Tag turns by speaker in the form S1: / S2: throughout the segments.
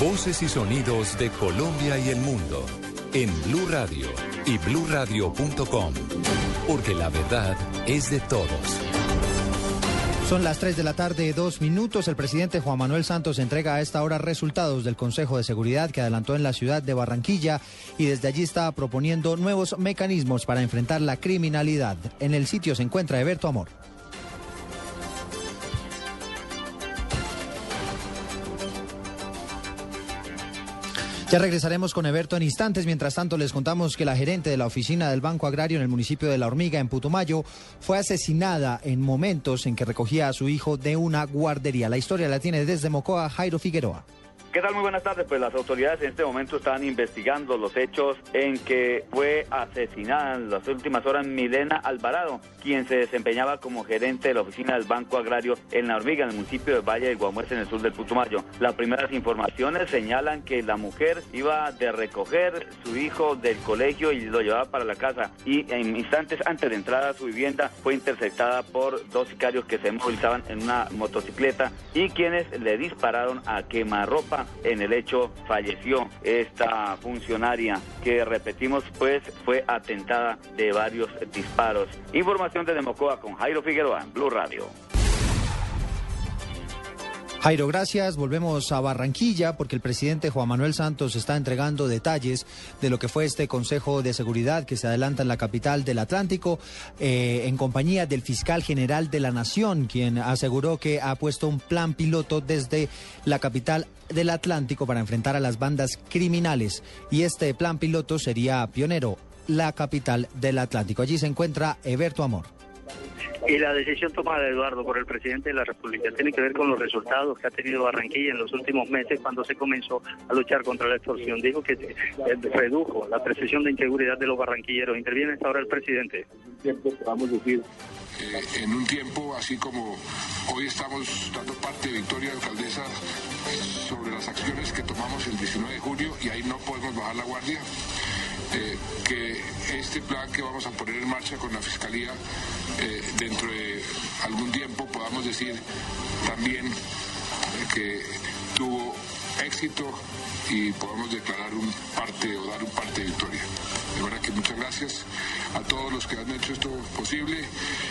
S1: Voces y sonidos de Colombia y el mundo en Blue Radio y bluradio.com, porque la verdad es de todos.
S2: Son las 3 de la tarde, dos minutos. El presidente Juan Manuel Santos entrega a esta hora resultados del Consejo de Seguridad que adelantó en la ciudad de Barranquilla y desde allí está proponiendo nuevos mecanismos para enfrentar la criminalidad. En el sitio se encuentra Eberto Amor. Ya regresaremos con Eberto en instantes. Mientras tanto, les contamos que la gerente de la oficina del Banco Agrario en el municipio de La Hormiga, en Putumayo, fue asesinada en momentos en que recogía a su hijo de una guardería. La historia la tiene desde Mocoa Jairo Figueroa.
S3: ¿Qué tal? Muy buenas tardes. Pues las autoridades en este momento están investigando los hechos en que fue asesinada en las últimas horas Milena Alvarado, quien se desempeñaba como gerente de la oficina del Banco Agrario en La Hormiga, en el municipio de Valle de Guamuerce, en el sur del Putumayo. Las primeras informaciones señalan que la mujer iba de recoger su hijo del colegio y lo llevaba para la casa y en instantes antes de entrar a su vivienda fue interceptada por dos sicarios que se movilizaban en una motocicleta y quienes le dispararon a quemarropa en el hecho falleció esta funcionaria que repetimos pues fue atentada de varios disparos. Información de Democoa con Jairo Figueroa, Blue Radio.
S2: Jairo, gracias. Volvemos a Barranquilla porque el presidente Juan Manuel Santos está entregando detalles de lo que fue este Consejo de Seguridad que se adelanta en la capital del Atlántico eh, en compañía del fiscal general de la Nación, quien aseguró que ha puesto un plan piloto desde la capital del Atlántico para enfrentar a las bandas criminales. Y este plan piloto sería pionero, la capital del Atlántico. Allí se encuentra Eberto Amor.
S4: Y la decisión tomada, Eduardo, por el presidente de la República tiene que ver con los resultados que ha tenido Barranquilla en los últimos meses cuando se comenzó a luchar contra la extorsión. Dijo que eh, redujo la percepción de inseguridad de los barranquilleros. Interviene hasta ahora el presidente.
S5: Vamos a decir, eh, en un tiempo así como hoy estamos dando parte de Victoria Alcaldesa sobre las acciones que tomamos el 19 de julio y ahí no podemos bajar la guardia. Eh, que este plan que vamos a poner en marcha con la Fiscalía eh, dentro de algún tiempo podamos decir también que éxito y podamos declarar un parte o dar un parte de victoria. De verdad que muchas gracias a todos los que han hecho esto posible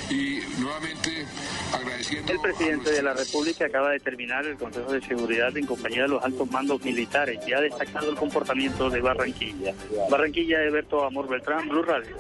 S5: y nuevamente agradeciendo.
S4: El presidente de la República acaba de terminar el Consejo de Seguridad en compañía de los altos mandos militares y ha destacado el comportamiento de Barranquilla. Barranquilla, Eberto Amor Beltrán, Blue Radio.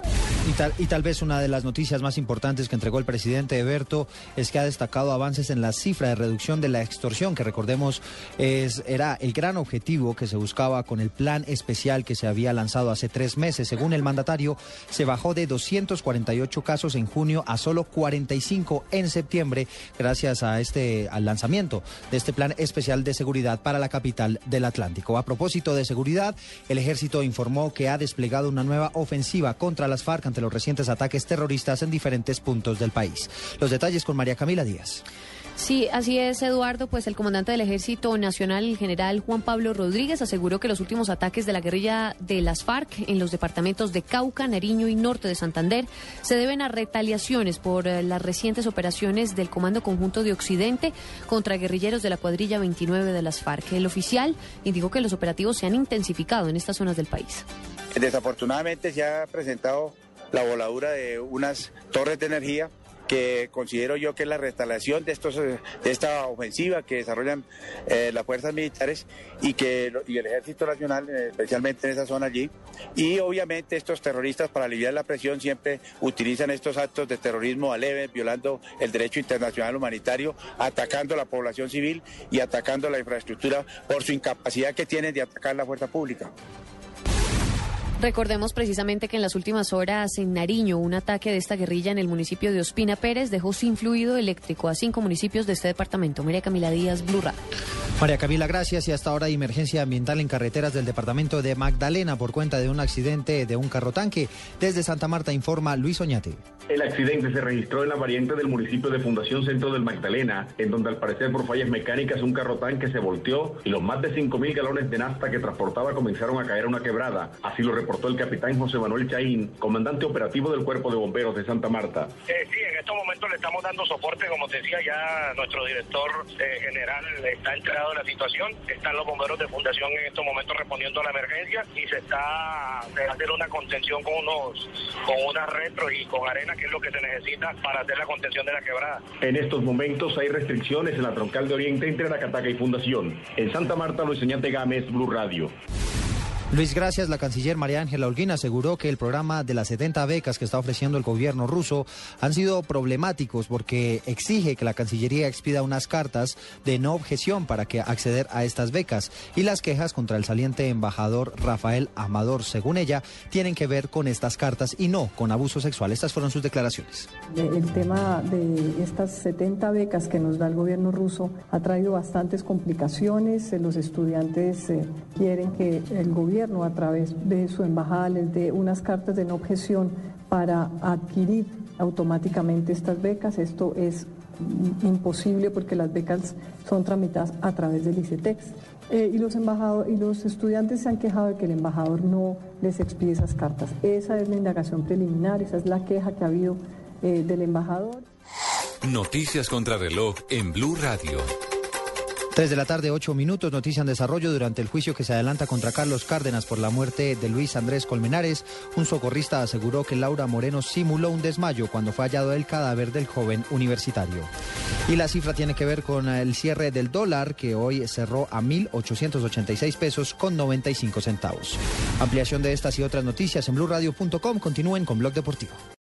S2: Y tal, y tal vez una de las noticias más importantes que entregó el presidente Eberto es que ha destacado avances en la cifra de reducción de la extorsión, que recordemos es, era el gran objetivo que se buscaba con el plan especial que se había lanzado hace tres meses. Según el mandatario, se bajó de 248 casos en junio a solo 45 en septiembre, gracias a este al lanzamiento de este plan especial de seguridad para la capital del Atlántico. A propósito de seguridad, el ejército informó que ha desplegado una nueva ofensiva contra las FARC ante los recientes ataques terroristas en diferentes puntos del país. Los detalles con María Camila Díaz.
S6: Sí, así es, Eduardo. Pues el comandante del Ejército Nacional, el general Juan Pablo Rodríguez, aseguró que los últimos ataques de la guerrilla de las FARC en los departamentos de Cauca, Nariño y Norte de Santander se deben a retaliaciones por eh, las recientes operaciones del Comando Conjunto de Occidente contra guerrilleros de la cuadrilla 29 de las FARC. El oficial indicó que los operativos se han intensificado en estas zonas del país.
S7: Desafortunadamente se ha presentado la voladura de unas torres de energía que considero yo que es la restauración de, estos, de esta ofensiva que desarrollan eh, las fuerzas militares y que y el Ejército Nacional, eh, especialmente en esa zona allí. Y obviamente estos terroristas para aliviar la presión siempre utilizan estos actos de terrorismo aleve, violando el derecho internacional humanitario, atacando a la población civil y atacando la infraestructura por su incapacidad que tienen de atacar la fuerza pública.
S6: Recordemos precisamente que en las últimas horas en Nariño un ataque de esta guerrilla en el municipio de Ospina Pérez dejó sin fluido eléctrico a cinco municipios de este departamento. María Camila Díaz, Blurra.
S2: María Camila, gracias. Y hasta ahora hay emergencia ambiental en carreteras del departamento de Magdalena por cuenta de un accidente de un carro tanque. Desde Santa Marta informa Luis Oñate.
S8: El accidente se registró en la variante del municipio de Fundación Centro del Magdalena, en donde al parecer por fallas mecánicas un carro tanque se volteó y los más de 5.000 galones de nafta que transportaba comenzaron a caer a una quebrada. Así lo reportó el capitán José Manuel Chaín, comandante operativo del Cuerpo de Bomberos de Santa Marta.
S9: sí, estos momentos le estamos dando soporte, como te decía, ya nuestro director eh, general está enterado de la situación, están los bomberos de fundación en estos momentos respondiendo a la emergencia y se está haciendo una contención con unos, con una retro y con arena, que es lo que se necesita para hacer la contención de la quebrada.
S8: En estos momentos hay restricciones en la troncal de Oriente entre la Cataca y Fundación. En Santa Marta, Luis Señante Gámez, Blue Radio.
S2: Luis, gracias. La canciller María Ángela Holguín aseguró que el programa de las 70 becas que está ofreciendo el gobierno ruso han sido problemáticos porque exige que la Cancillería expida unas cartas de no objeción para que acceder a estas becas y las quejas contra el saliente embajador Rafael Amador, según ella, tienen que ver con estas cartas y no con abuso sexual. Estas fueron sus declaraciones.
S10: El tema de estas 70 becas que nos da el gobierno ruso ha traído bastantes complicaciones. Los estudiantes eh, quieren que el gobierno a través de su embajada les dé unas cartas de no objeción para adquirir automáticamente estas becas. Esto es imposible porque las becas son tramitadas a través del ICETEX. Eh, y, los y los estudiantes se han quejado de que el embajador no les expide esas cartas. Esa es la indagación preliminar, esa es la queja que ha habido eh, del embajador.
S1: Noticias contra reloj en Blue Radio.
S2: 3 de la tarde, 8 minutos, noticia en desarrollo durante el juicio que se adelanta contra Carlos Cárdenas por la muerte de Luis Andrés Colmenares. Un socorrista aseguró que Laura Moreno simuló un desmayo cuando fue hallado el cadáver del joven universitario. Y la cifra tiene que ver con el cierre del dólar, que hoy cerró a 1.886 pesos con 95 centavos. Ampliación de estas y otras noticias en blurradio.com. Continúen con Blog Deportivo.